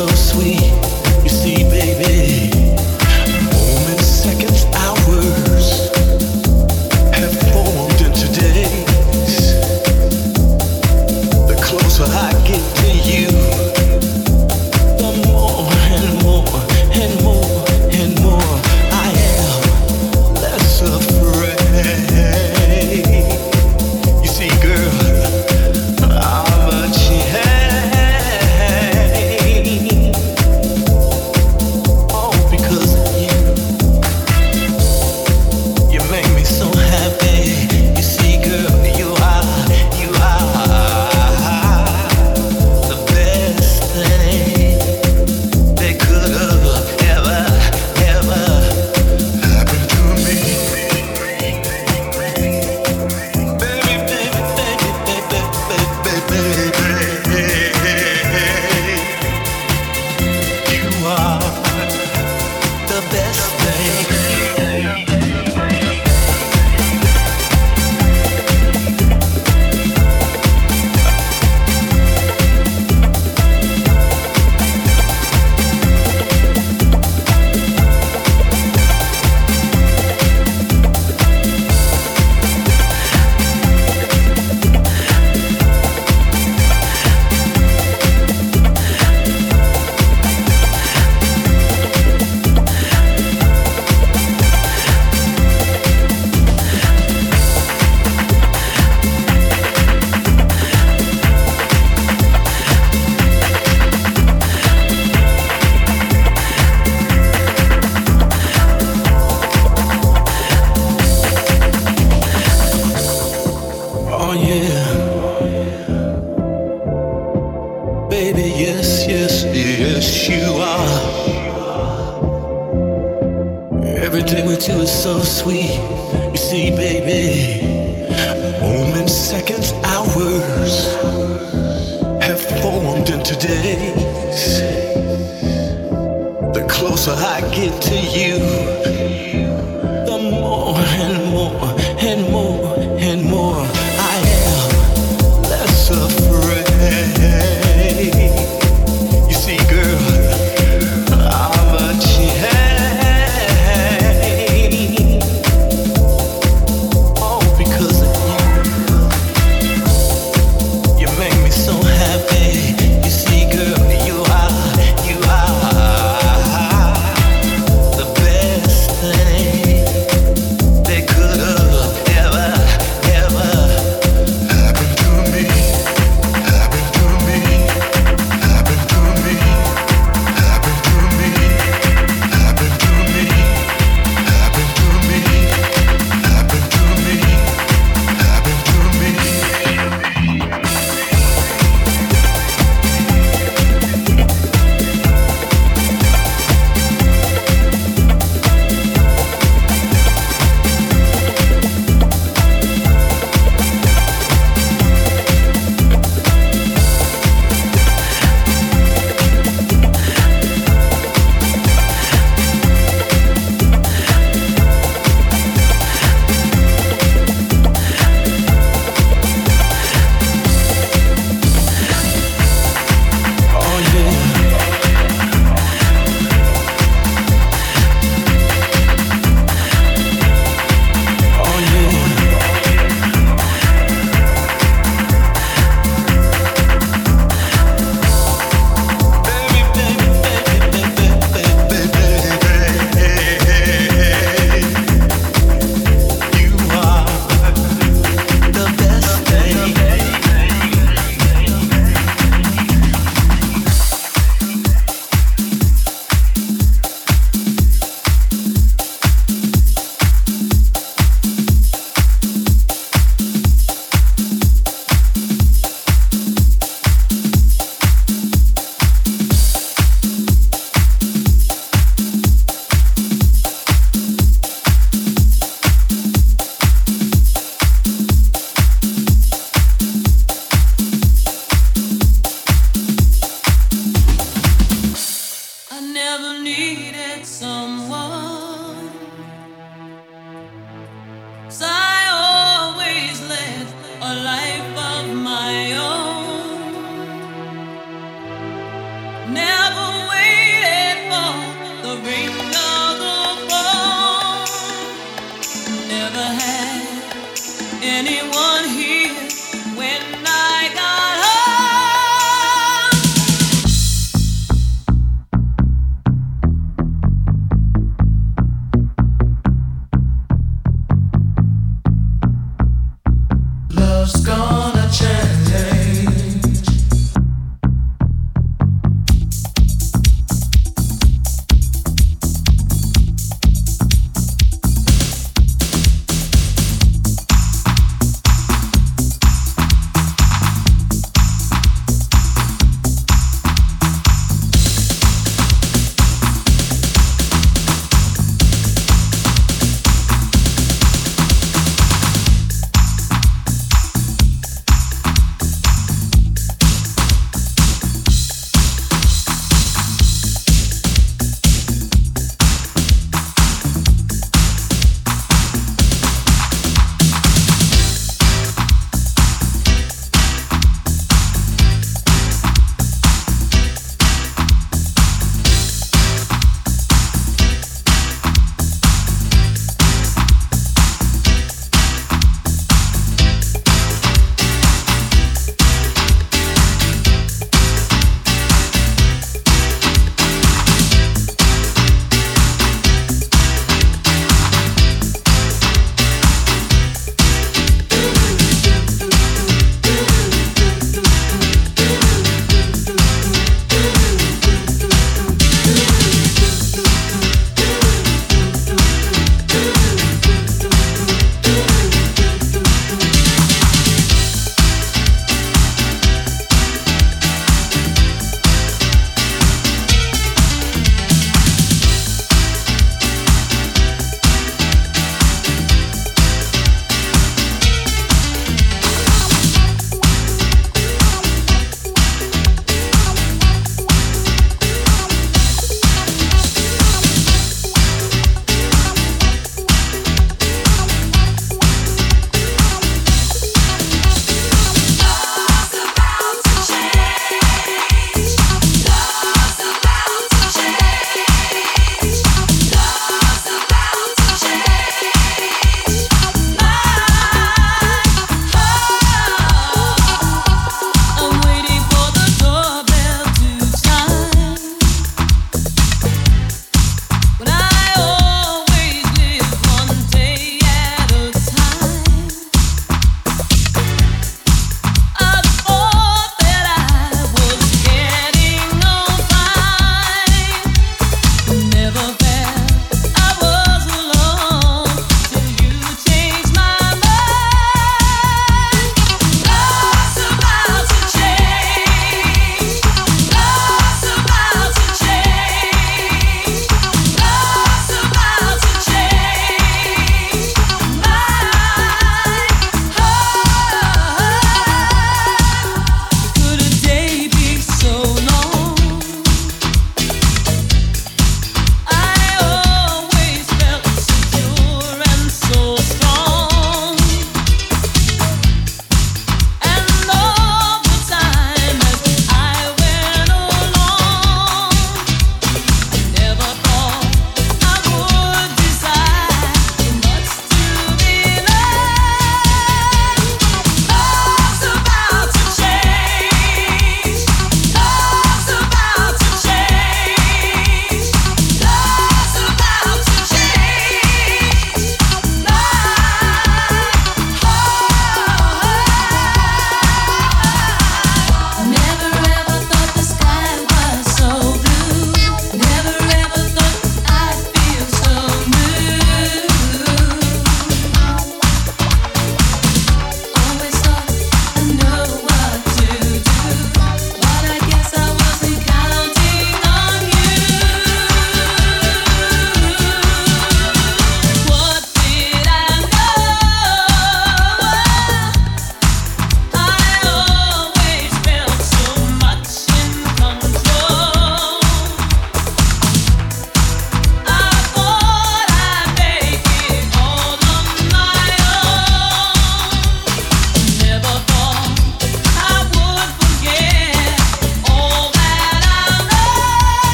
so sweet.